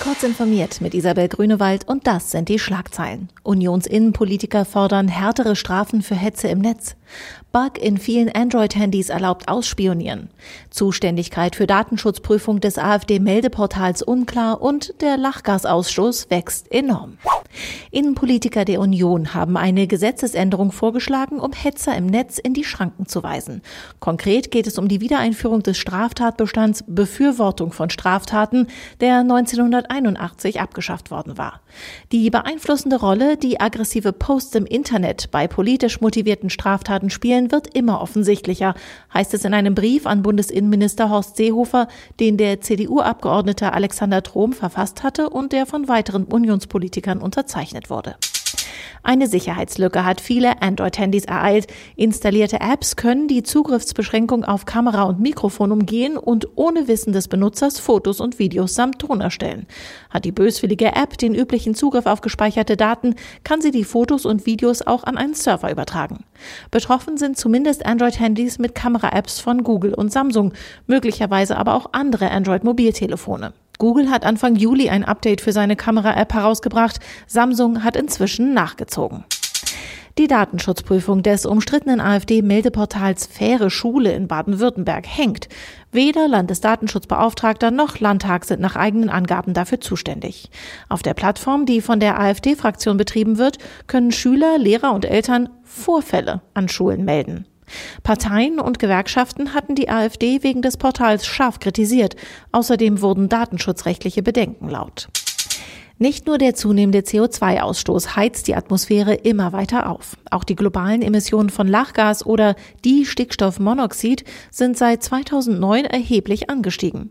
Kurz informiert mit Isabel Grünewald und das sind die Schlagzeilen. Unionsinnenpolitiker fordern härtere Strafen für Hetze im Netz. Bug in vielen Android-Handys erlaubt Ausspionieren. Zuständigkeit für Datenschutzprüfung des AfD-Meldeportals unklar und der Lachgasausstoß wächst enorm. Innenpolitiker der Union haben eine Gesetzesänderung vorgeschlagen, um Hetzer im Netz in die Schranken zu weisen. Konkret geht es um die Wiedereinführung des Straftatbestands Befürwortung von Straftaten, der 1981 abgeschafft worden war. Die beeinflussende Rolle, die aggressive Posts im Internet bei politisch motivierten Straftaten spielen, wird immer offensichtlicher, heißt es in einem Brief an Bundesinnenminister Horst Seehofer, den der CDU-Abgeordnete Alexander Trom verfasst hatte und der von weiteren Unionspolitikern unterzeichnet wurde. Eine Sicherheitslücke hat viele Android-Handys ereilt. Installierte Apps können die Zugriffsbeschränkung auf Kamera und Mikrofon umgehen und ohne Wissen des Benutzers Fotos und Videos samt Ton erstellen. Hat die böswillige App den üblichen Zugriff auf gespeicherte Daten, kann sie die Fotos und Videos auch an einen Server übertragen. Betroffen sind zumindest Android-Handys mit Kamera-Apps von Google und Samsung, möglicherweise aber auch andere Android-Mobiltelefone. Google hat Anfang Juli ein Update für seine Kamera-App herausgebracht. Samsung hat inzwischen nachgezogen. Die Datenschutzprüfung des umstrittenen AfD-Meldeportals Faire Schule in Baden-Württemberg hängt. Weder Landesdatenschutzbeauftragter noch Landtag sind nach eigenen Angaben dafür zuständig. Auf der Plattform, die von der AfD-Fraktion betrieben wird, können Schüler, Lehrer und Eltern Vorfälle an Schulen melden. Parteien und Gewerkschaften hatten die AfD wegen des Portals scharf kritisiert. Außerdem wurden datenschutzrechtliche Bedenken laut. Nicht nur der zunehmende CO2-Ausstoß heizt die Atmosphäre immer weiter auf. Auch die globalen Emissionen von Lachgas oder die Stickstoffmonoxid sind seit 2009 erheblich angestiegen.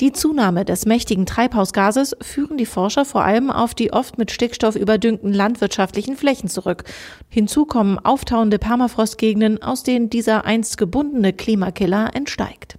Die Zunahme des mächtigen Treibhausgases führen die Forscher vor allem auf die oft mit Stickstoff überdüngten landwirtschaftlichen Flächen zurück. Hinzu kommen auftauende Permafrostgegenden, aus denen dieser einst gebundene Klimakiller entsteigt.